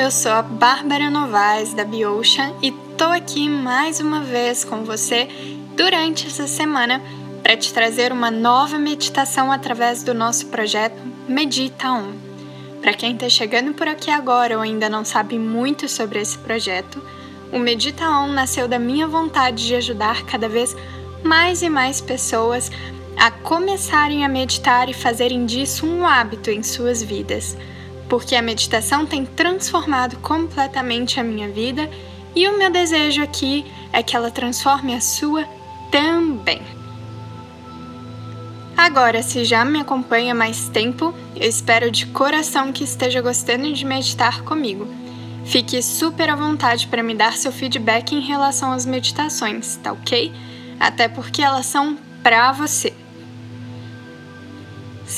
eu sou a Bárbara Novaes da Biocean e tô aqui mais uma vez com você durante essa semana para te trazer uma nova meditação através do nosso projeto Medita On. Para quem está chegando por aqui agora ou ainda não sabe muito sobre esse projeto, o Medita On nasceu da minha vontade de ajudar cada vez mais e mais pessoas a começarem a meditar e fazerem disso um hábito em suas vidas porque a meditação tem transformado completamente a minha vida e o meu desejo aqui é que ela transforme a sua também. Agora, se já me acompanha mais tempo, eu espero de coração que esteja gostando de meditar comigo. Fique super à vontade para me dar seu feedback em relação às meditações, tá ok? Até porque elas são para você.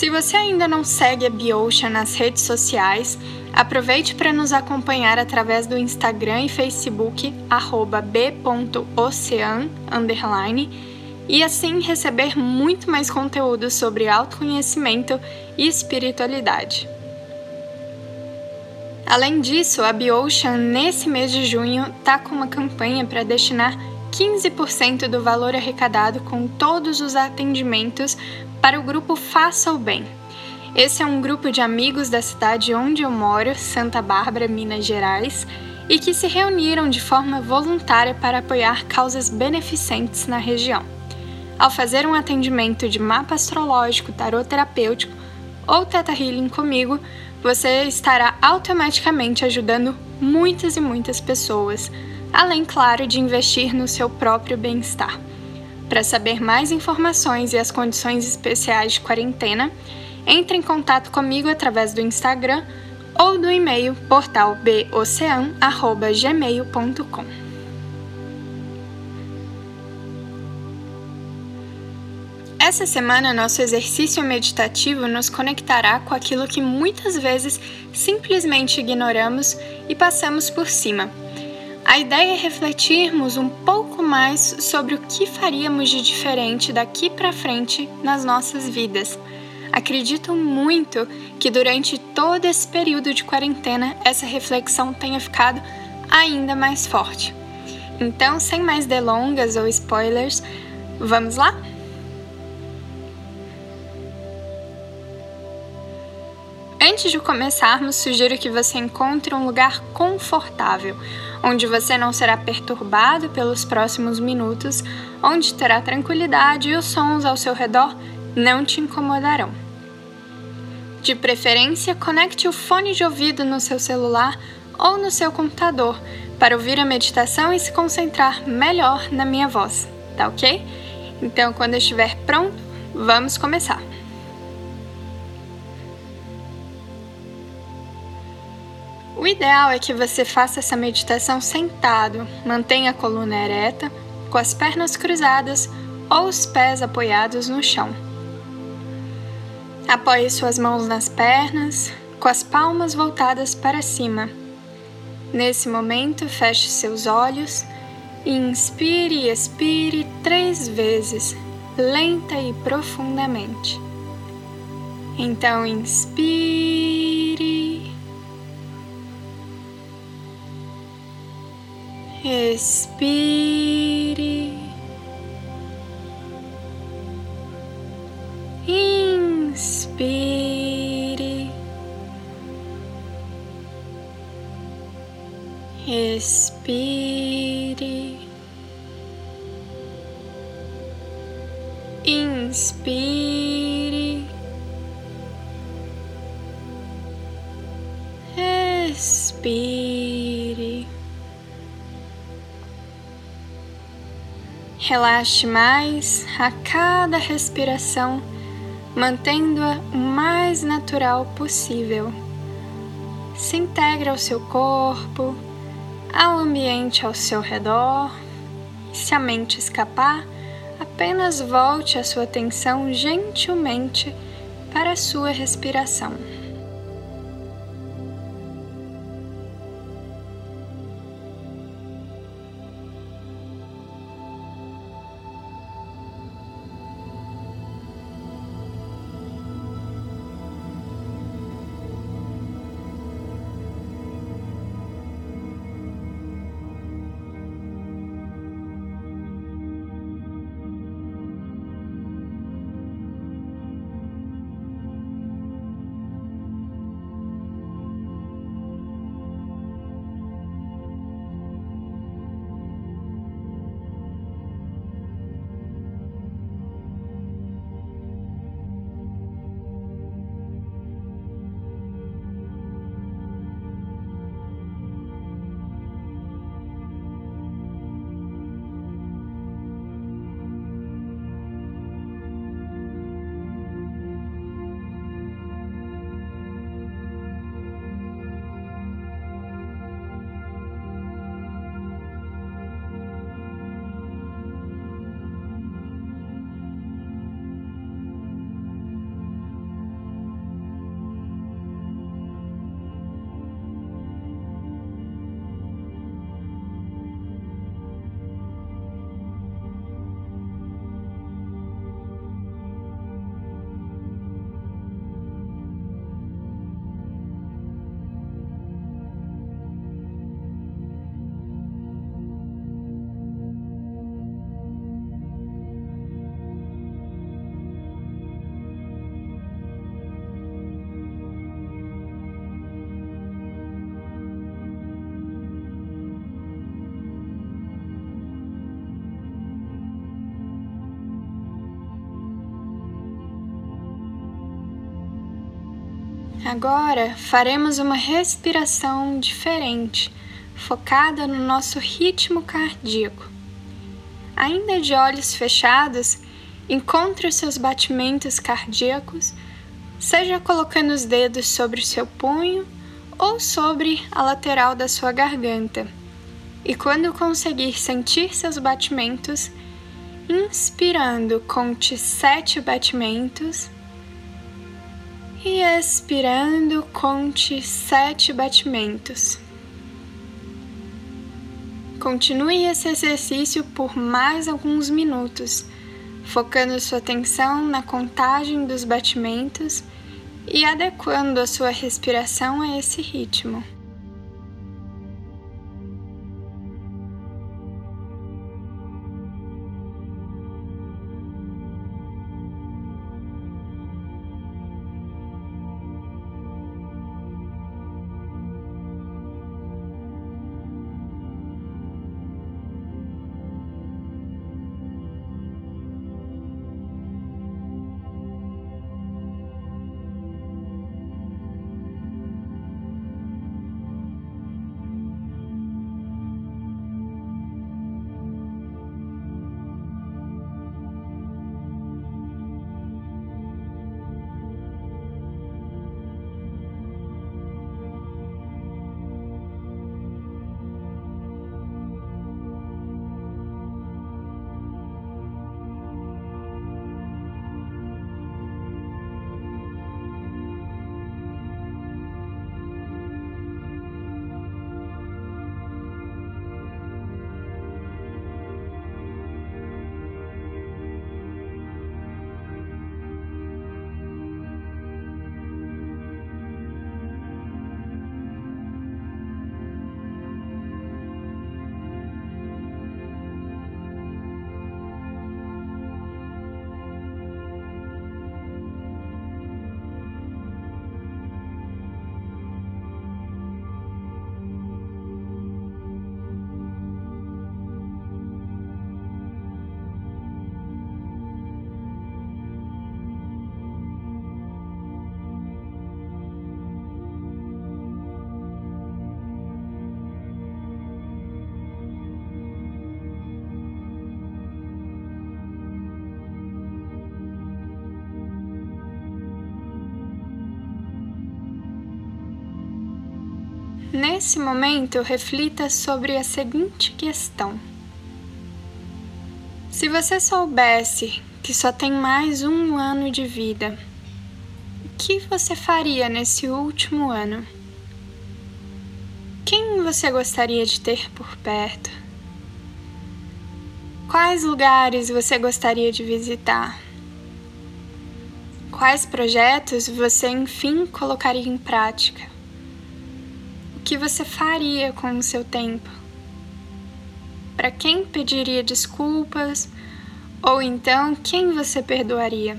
Se você ainda não segue a Biocean nas redes sociais, aproveite para nos acompanhar através do Instagram e Facebook b.ocean e assim receber muito mais conteúdo sobre autoconhecimento e espiritualidade. Além disso, a Biocean nesse mês de junho está com uma campanha para destinar 15% do valor arrecadado com todos os atendimentos para o grupo Faça o Bem. Esse é um grupo de amigos da cidade onde eu moro, Santa Bárbara, Minas Gerais, e que se reuniram de forma voluntária para apoiar causas beneficentes na região. Ao fazer um atendimento de mapa astrológico, tarot terapêutico ou Teta Healing comigo, você estará automaticamente ajudando muitas e muitas pessoas, além, claro, de investir no seu próprio bem-estar. Para saber mais informações e as condições especiais de quarentena, entre em contato comigo através do Instagram ou do e-mail portalbocean@gmail.com. Essa semana, nosso exercício meditativo nos conectará com aquilo que muitas vezes simplesmente ignoramos e passamos por cima a ideia é refletirmos um pouco mais sobre o que faríamos de diferente daqui para frente nas nossas vidas. Acredito muito que durante todo esse período de quarentena essa reflexão tenha ficado ainda mais forte. Então, sem mais delongas ou spoilers, vamos lá? Antes de começarmos, sugiro que você encontre um lugar confortável, onde você não será perturbado pelos próximos minutos, onde terá tranquilidade e os sons ao seu redor não te incomodarão. De preferência, conecte o fone de ouvido no seu celular ou no seu computador para ouvir a meditação e se concentrar melhor na minha voz, tá ok? Então, quando estiver pronto, vamos começar. O ideal é que você faça essa meditação sentado, mantenha a coluna ereta, com as pernas cruzadas ou os pés apoiados no chão. Apoie suas mãos nas pernas, com as palmas voltadas para cima. Nesse momento, feche seus olhos e inspire e expire três vezes, lenta e profundamente. Então, inspire. Expire. Inspire. Expire. Inspire. Relaxe mais a cada respiração, mantendo-a o mais natural possível. Se integre ao seu corpo, ao ambiente ao seu redor. Se a mente escapar, apenas volte a sua atenção gentilmente para a sua respiração. Agora faremos uma respiração diferente, focada no nosso ritmo cardíaco. Ainda de olhos fechados, encontre os seus batimentos cardíacos, seja colocando os dedos sobre o seu punho ou sobre a lateral da sua garganta. E quando conseguir sentir seus batimentos, inspirando, conte sete batimentos. E expirando, conte sete batimentos. Continue esse exercício por mais alguns minutos, focando sua atenção na contagem dos batimentos e adequando a sua respiração a esse ritmo. Nesse momento, reflita sobre a seguinte questão: Se você soubesse que só tem mais um ano de vida, o que você faria nesse último ano? Quem você gostaria de ter por perto? Quais lugares você gostaria de visitar? Quais projetos você enfim colocaria em prática? Que você faria com o seu tempo? Para quem pediria desculpas? Ou então quem você perdoaria?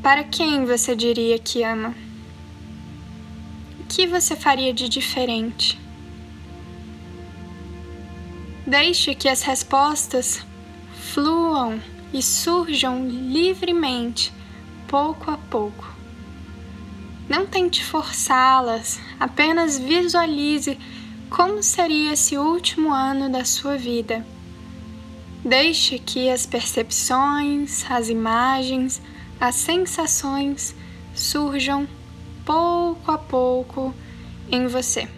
Para quem você diria que ama? O que você faria de diferente? Deixe que as respostas fluam e surjam livremente, pouco a pouco. Não tente forçá-las, apenas visualize como seria esse último ano da sua vida. Deixe que as percepções, as imagens, as sensações surjam pouco a pouco em você.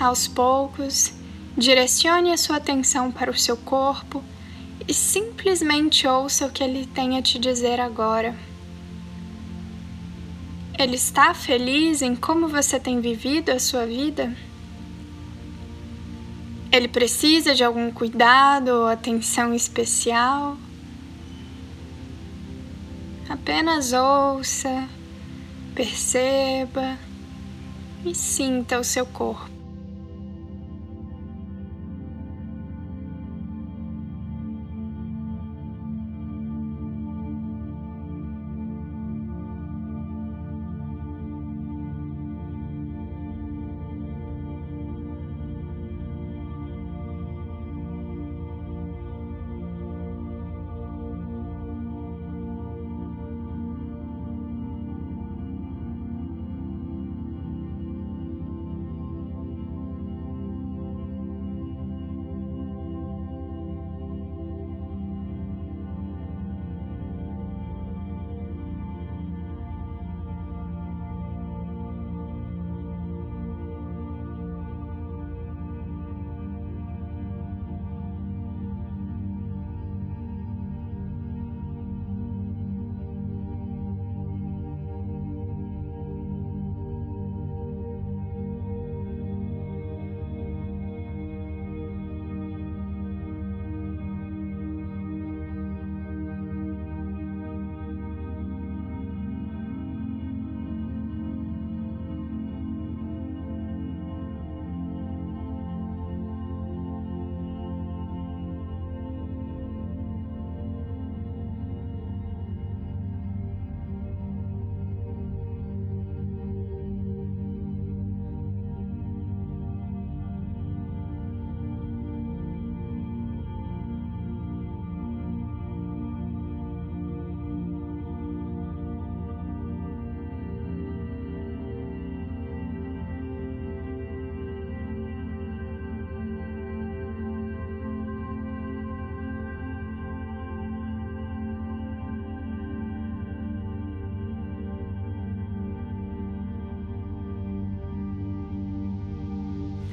Aos poucos, direcione a sua atenção para o seu corpo e simplesmente ouça o que ele tem a te dizer agora. Ele está feliz em como você tem vivido a sua vida? Ele precisa de algum cuidado ou atenção especial? Apenas ouça, perceba e sinta o seu corpo.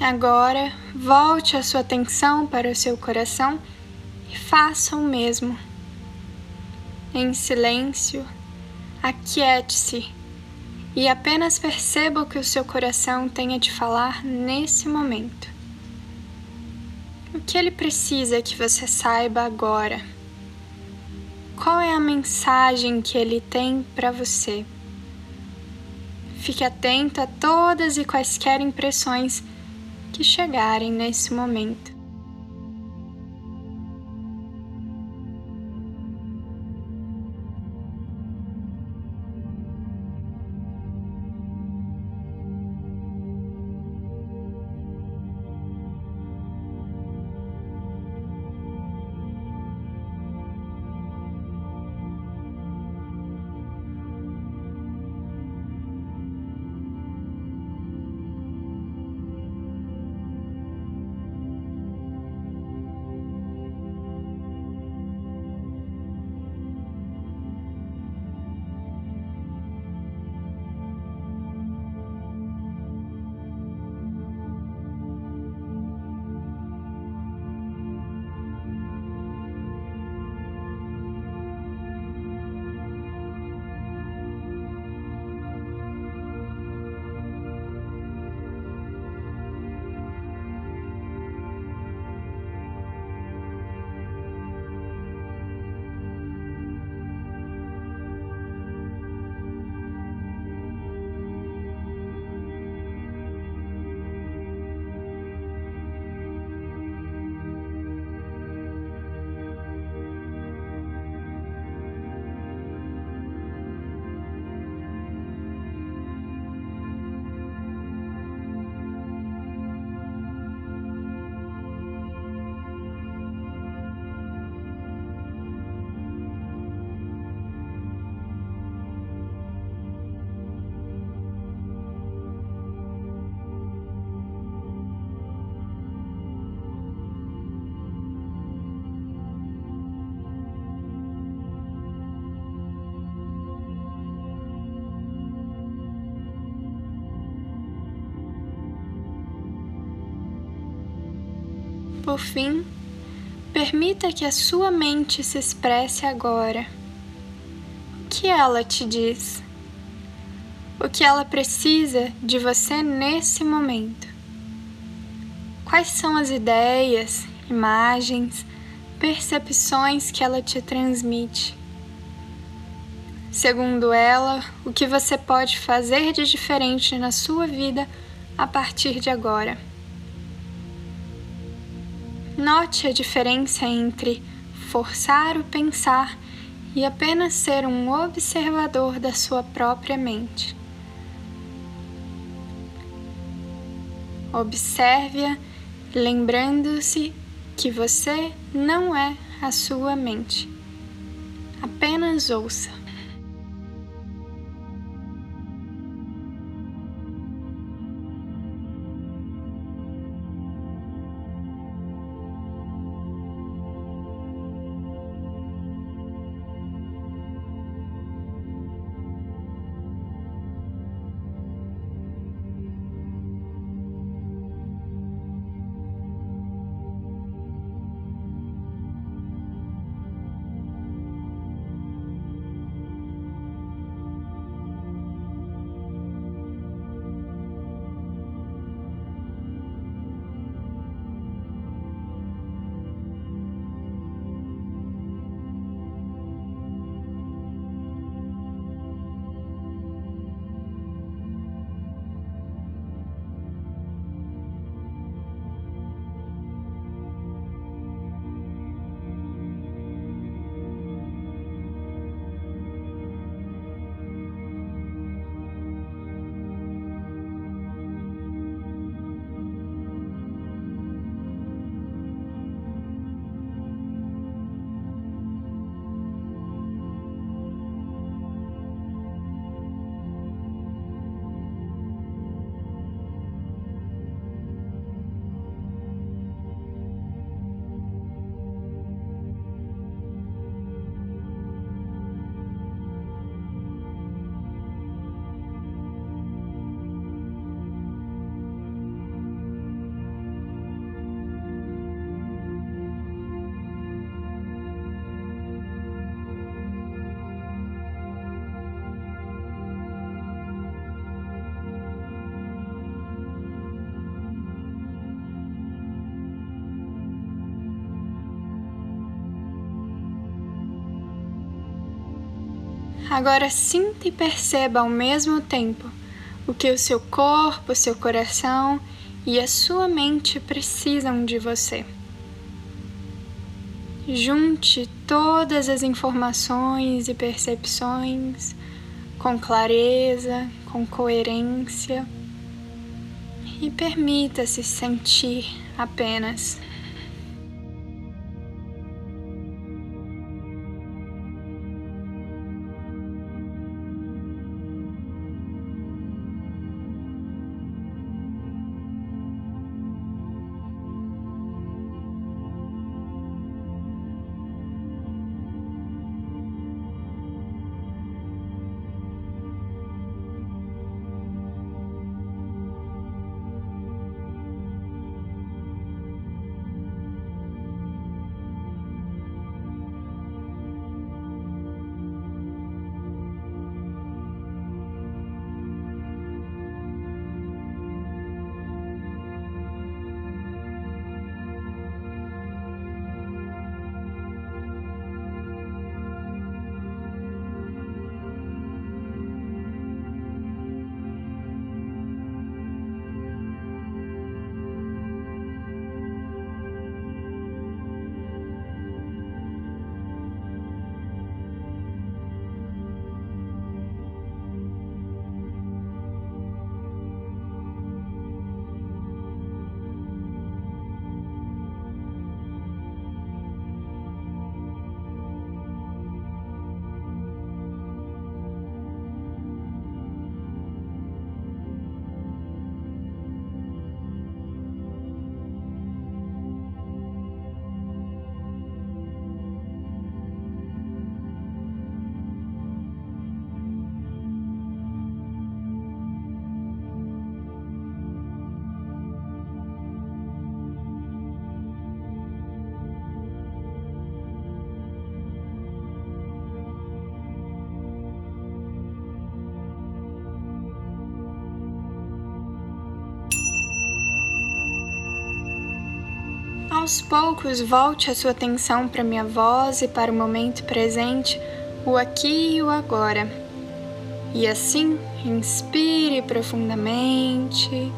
Agora, volte a sua atenção para o seu coração e faça o mesmo. Em silêncio, aquiete-se e apenas perceba o que o seu coração tem a te falar nesse momento. O que ele precisa que você saiba agora? Qual é a mensagem que ele tem para você? Fique atento a todas e quaisquer impressões que chegarem nesse momento. Por fim, permita que a sua mente se expresse agora. O que ela te diz? O que ela precisa de você nesse momento? Quais são as ideias, imagens, percepções que ela te transmite? Segundo ela, o que você pode fazer de diferente na sua vida a partir de agora? Note a diferença entre forçar o pensar e apenas ser um observador da sua própria mente. Observe-a, lembrando-se que você não é a sua mente. Apenas ouça. Agora sinta e perceba ao mesmo tempo o que o seu corpo, o seu coração e a sua mente precisam de você. Junte todas as informações e percepções com clareza, com coerência e permita-se sentir apenas. Aos poucos volte a sua atenção para minha voz e para o momento presente, o aqui e o agora. E assim, inspire profundamente.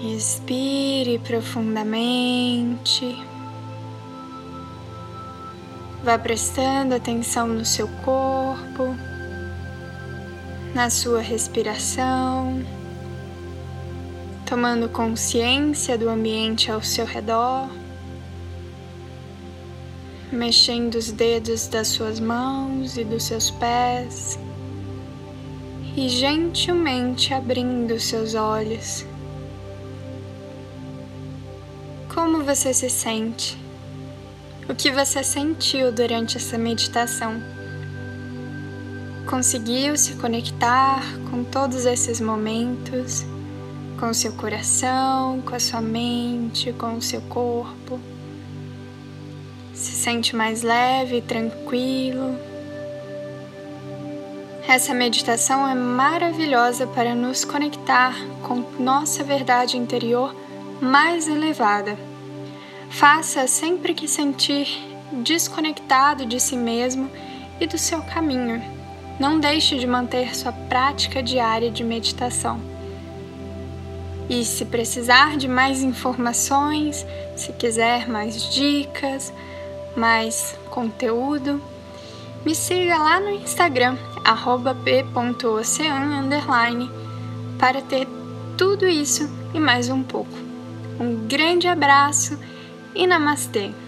Respire profundamente. Vá prestando atenção no seu corpo, na sua respiração, tomando consciência do ambiente ao seu redor, mexendo os dedos das suas mãos e dos seus pés e gentilmente abrindo seus olhos. Como você se sente? O que você sentiu durante essa meditação? Conseguiu se conectar com todos esses momentos, com seu coração, com a sua mente, com o seu corpo? Se sente mais leve e tranquilo? Essa meditação é maravilhosa para nos conectar com nossa verdade interior mais elevada. Faça sempre que sentir desconectado de si mesmo e do seu caminho. Não deixe de manter sua prática diária de meditação. E se precisar de mais informações, se quiser mais dicas, mais conteúdo, me siga lá no Instagram, p.ocean, para ter tudo isso e mais um pouco. Um grande abraço e namastê!